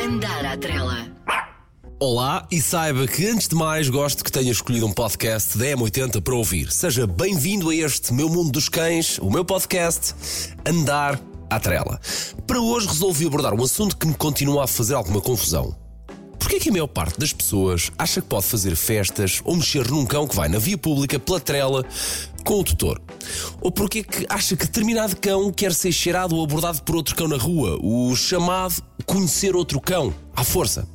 Andar à trela. Olá e saiba que antes de mais gosto que tenha escolhido um podcast da M80 para ouvir. Seja bem-vindo a este meu mundo dos cães, o meu podcast Andar à Trela. Para hoje resolvi abordar um assunto que me continua a fazer alguma confusão. Porquê que a maior parte das pessoas acha que pode fazer festas ou mexer num cão que vai na via pública pela trela com o tutor? Ou porquê que acha que determinado cão quer ser cheirado ou abordado por outro cão na rua? O chamado conhecer outro cão, à força.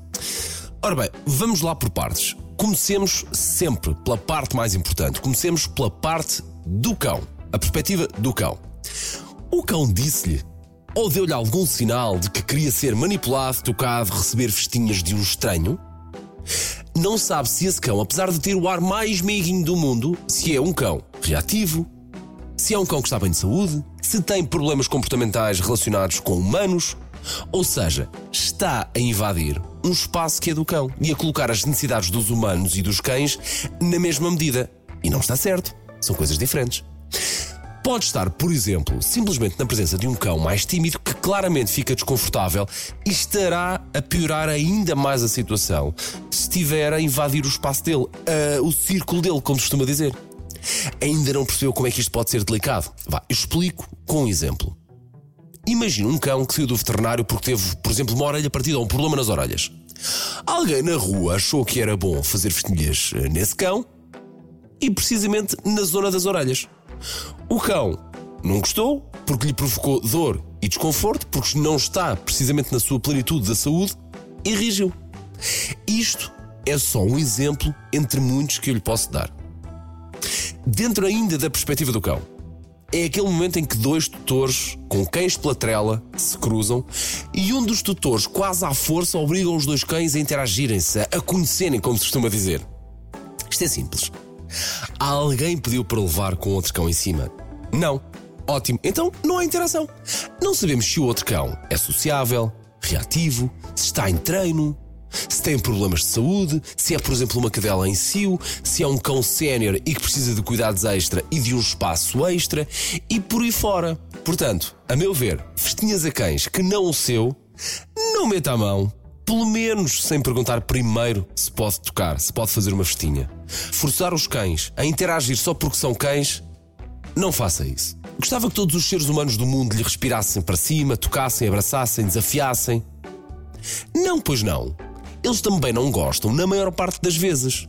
Ora bem, vamos lá por partes. Comecemos sempre pela parte mais importante. Comecemos pela parte do cão. A perspectiva do cão. O cão disse-lhe ou deu-lhe algum sinal de que queria ser manipulado, tocado, receber festinhas de um estranho? Não sabe se esse cão, apesar de ter o ar mais meiguinho do mundo, se é um cão reativo, se é um cão que está bem de saúde, se tem problemas comportamentais relacionados com humanos, ou seja, está a invadir um espaço que é do cão e a colocar as necessidades dos humanos e dos cães na mesma medida. E não está certo. São coisas diferentes. Pode estar, por exemplo, simplesmente na presença de um cão mais tímido que claramente fica desconfortável e estará a piorar ainda mais a situação se estiver a invadir o espaço dele, uh, o círculo dele, como costuma dizer. Ainda não percebeu como é que isto pode ser delicado? Vá, explico com um exemplo. Imagina um cão que saiu do veterinário porque teve, por exemplo, uma orelha partida ou um problema nas orelhas. Alguém na rua achou que era bom fazer festinhas eh, nesse cão e precisamente na zona das orelhas. O cão não gostou porque lhe provocou dor e desconforto, porque não está precisamente na sua plenitude da saúde e reagiu. Isto é só um exemplo entre muitos que eu lhe posso dar. Dentro ainda da perspectiva do cão, é aquele momento em que dois tutores com cães pela trela se cruzam e um dos tutores, quase à força, obrigam os dois cães a interagirem-se, a conhecerem, como se costuma dizer. Isto é simples. Alguém pediu para levar com outro cão em cima? Não. Ótimo. Então não há interação. Não sabemos se o outro cão é sociável, reativo, se está em treino, se tem problemas de saúde, se é, por exemplo, uma cadela em cio, se é um cão sénior e que precisa de cuidados extra e de um espaço extra e por aí fora. Portanto, a meu ver, festinhas a cães que não o seu, não meta a mão, pelo menos sem perguntar primeiro se pode tocar, se pode fazer uma festinha. Forçar os cães a interagir só porque são cães, não faça isso. Gostava que todos os seres humanos do mundo lhe respirassem para cima, tocassem, abraçassem, desafiassem. Não, pois não. Eles também não gostam, na maior parte das vezes.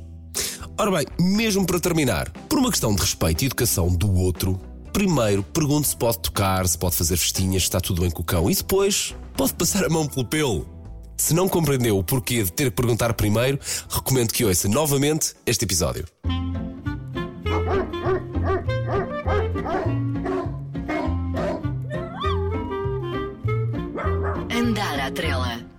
Ora bem, mesmo para terminar, por uma questão de respeito e educação do outro, primeiro pergunte se pode tocar, se pode fazer festinhas, se está tudo bem com o cão, e depois pode passar a mão pelo pelo. Se não compreendeu o porquê de ter que perguntar primeiro, recomendo que ouça novamente este episódio. Andar à trela.